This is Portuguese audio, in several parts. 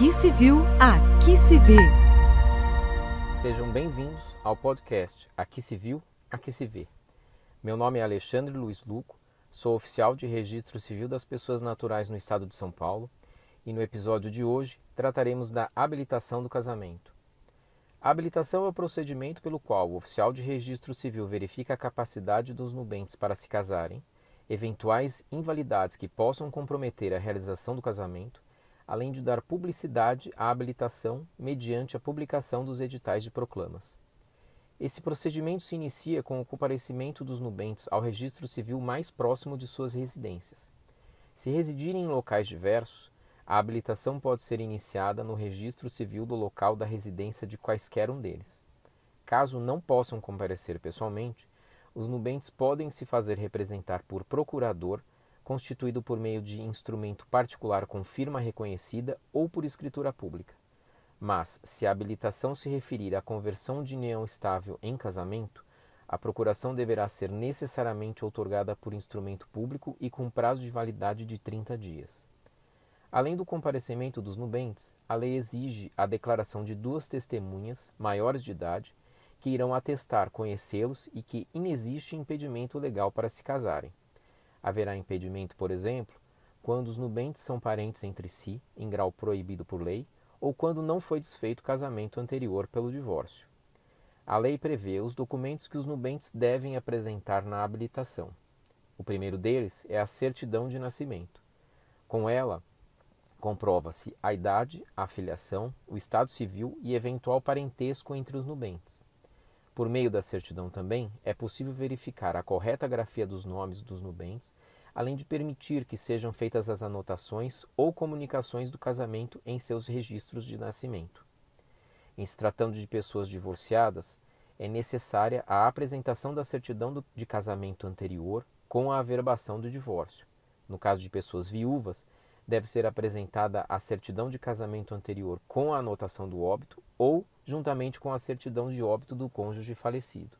Aqui se viu, aqui se vê. Sejam bem-vindos ao podcast Aqui se viu, aqui se vê. Meu nome é Alexandre Luiz Luco, sou oficial de Registro Civil das Pessoas Naturais no Estado de São Paulo e no episódio de hoje trataremos da habilitação do casamento. A habilitação é o procedimento pelo qual o oficial de registro civil verifica a capacidade dos nubentes para se casarem, eventuais invalidades que possam comprometer a realização do casamento além de dar publicidade à habilitação mediante a publicação dos editais de proclamas. Esse procedimento se inicia com o comparecimento dos nubentes ao registro civil mais próximo de suas residências. Se residirem em locais diversos, a habilitação pode ser iniciada no registro civil do local da residência de quaisquer um deles. Caso não possam comparecer pessoalmente, os nubentes podem se fazer representar por procurador constituído por meio de instrumento particular com firma reconhecida ou por escritura pública. Mas, se a habilitação se referir à conversão de união estável em casamento, a procuração deverá ser necessariamente outorgada por instrumento público e com prazo de validade de 30 dias. Além do comparecimento dos nubentes, a lei exige a declaração de duas testemunhas, maiores de idade, que irão atestar conhecê-los e que inexiste impedimento legal para se casarem. Haverá impedimento, por exemplo, quando os nubentes são parentes entre si, em grau proibido por lei, ou quando não foi desfeito o casamento anterior pelo divórcio. A lei prevê os documentos que os nubentes devem apresentar na habilitação. O primeiro deles é a certidão de nascimento. Com ela, comprova-se a idade, a filiação, o estado civil e eventual parentesco entre os nubentes. Por meio da certidão também é possível verificar a correta grafia dos nomes dos nubentes, além de permitir que sejam feitas as anotações ou comunicações do casamento em seus registros de nascimento. Em se tratando de pessoas divorciadas, é necessária a apresentação da certidão de casamento anterior com a averbação do divórcio. No caso de pessoas viúvas, deve ser apresentada a certidão de casamento anterior com a anotação do óbito ou juntamente com a certidão de óbito do cônjuge falecido.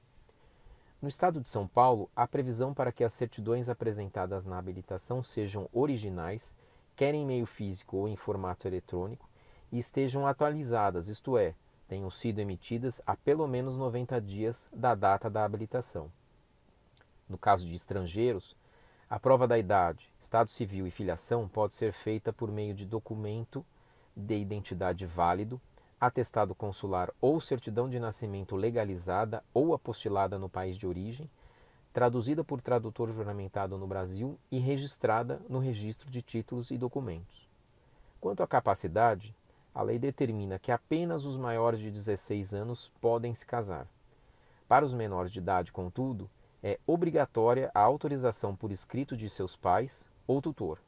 No estado de São Paulo, há previsão para que as certidões apresentadas na habilitação sejam originais, quer em meio físico ou em formato eletrônico, e estejam atualizadas, isto é, tenham sido emitidas há pelo menos 90 dias da data da habilitação. No caso de estrangeiros, a prova da idade, estado civil e filiação pode ser feita por meio de documento de identidade válido, atestado consular ou certidão de nascimento legalizada ou apostilada no país de origem, traduzida por tradutor juramentado no Brasil e registrada no registro de títulos e documentos. Quanto à capacidade, a lei determina que apenas os maiores de 16 anos podem se casar. Para os menores de idade, contudo, é obrigatória a autorização por escrito de seus pais ou tutor.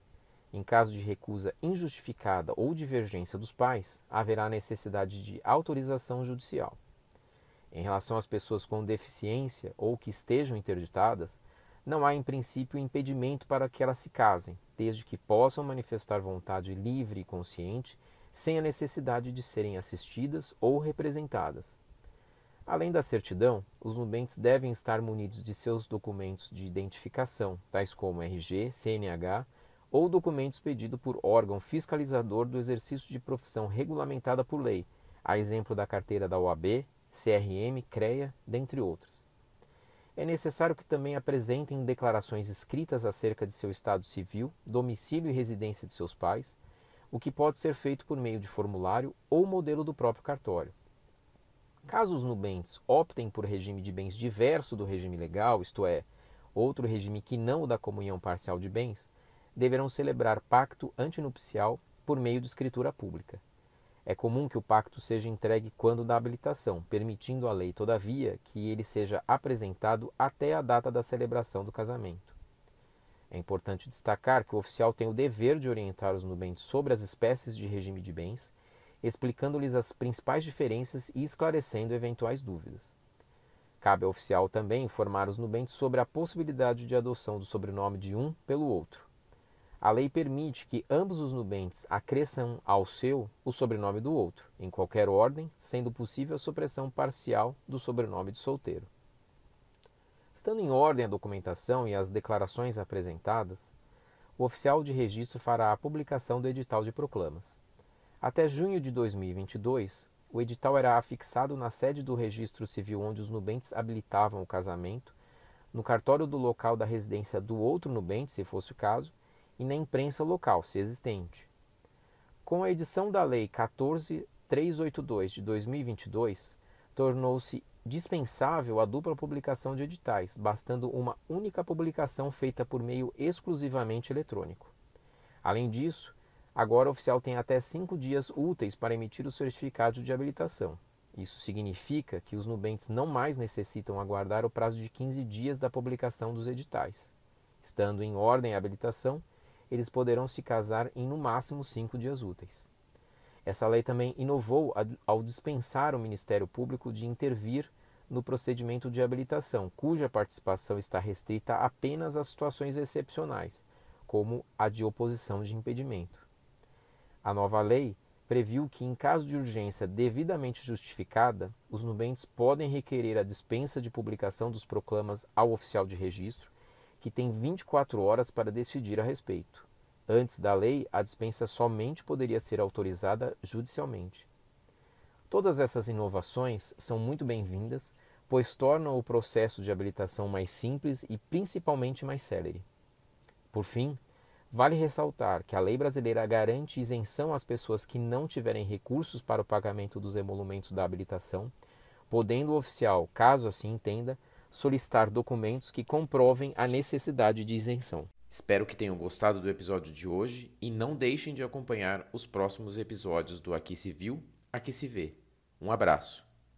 Em caso de recusa injustificada ou divergência dos pais, haverá necessidade de autorização judicial. Em relação às pessoas com deficiência ou que estejam interditadas, não há em princípio impedimento para que elas se casem, desde que possam manifestar vontade livre e consciente, sem a necessidade de serem assistidas ou representadas. Além da certidão, os nubentes devem estar munidos de seus documentos de identificação, tais como RG, CNH ou documentos pedidos por órgão fiscalizador do exercício de profissão regulamentada por lei, a exemplo da carteira da OAB, CRM, CREA, dentre outras. É necessário que também apresentem declarações escritas acerca de seu estado civil, domicílio e residência de seus pais, o que pode ser feito por meio de formulário ou modelo do próprio cartório. Caso os nubentes optem por regime de bens diverso do regime legal, isto é, outro regime que não o da comunhão parcial de bens, deverão celebrar pacto antinupcial por meio de escritura pública. É comum que o pacto seja entregue quando da habilitação, permitindo a lei, todavia, que ele seja apresentado até a data da celebração do casamento. É importante destacar que o oficial tem o dever de orientar os nubentes sobre as espécies de regime de bens explicando-lhes as principais diferenças e esclarecendo eventuais dúvidas. Cabe ao oficial também informar os nubentes sobre a possibilidade de adoção do sobrenome de um pelo outro. A lei permite que ambos os nubentes acresçam ao seu o sobrenome do outro, em qualquer ordem, sendo possível a supressão parcial do sobrenome de solteiro. Estando em ordem a documentação e as declarações apresentadas, o oficial de registro fará a publicação do edital de proclamas. Até junho de 2022, o edital era afixado na sede do registro civil onde os nubentes habilitavam o casamento, no cartório do local da residência do outro nubente, se fosse o caso, e na imprensa local, se existente. Com a edição da Lei 14382 de 2022, tornou-se dispensável a dupla publicação de editais, bastando uma única publicação feita por meio exclusivamente eletrônico. Além disso, Agora, o oficial tem até cinco dias úteis para emitir o certificado de habilitação. Isso significa que os nubentes não mais necessitam aguardar o prazo de 15 dias da publicação dos editais. Estando em ordem a habilitação, eles poderão se casar em no máximo cinco dias úteis. Essa lei também inovou ao dispensar o Ministério Público de intervir no procedimento de habilitação, cuja participação está restrita apenas a situações excepcionais, como a de oposição de impedimento. A nova lei previu que, em caso de urgência devidamente justificada, os nubentes podem requerer a dispensa de publicação dos proclamas ao oficial de registro, que tem 24 horas para decidir a respeito. Antes da lei, a dispensa somente poderia ser autorizada judicialmente. Todas essas inovações são muito bem-vindas, pois tornam o processo de habilitação mais simples e principalmente mais célere. Por fim, Vale ressaltar que a lei brasileira garante isenção às pessoas que não tiverem recursos para o pagamento dos emolumentos da habilitação, podendo o oficial, caso assim entenda, solicitar documentos que comprovem a necessidade de isenção. Espero que tenham gostado do episódio de hoje e não deixem de acompanhar os próximos episódios do Aqui se Viu, Aqui se Vê. Um abraço.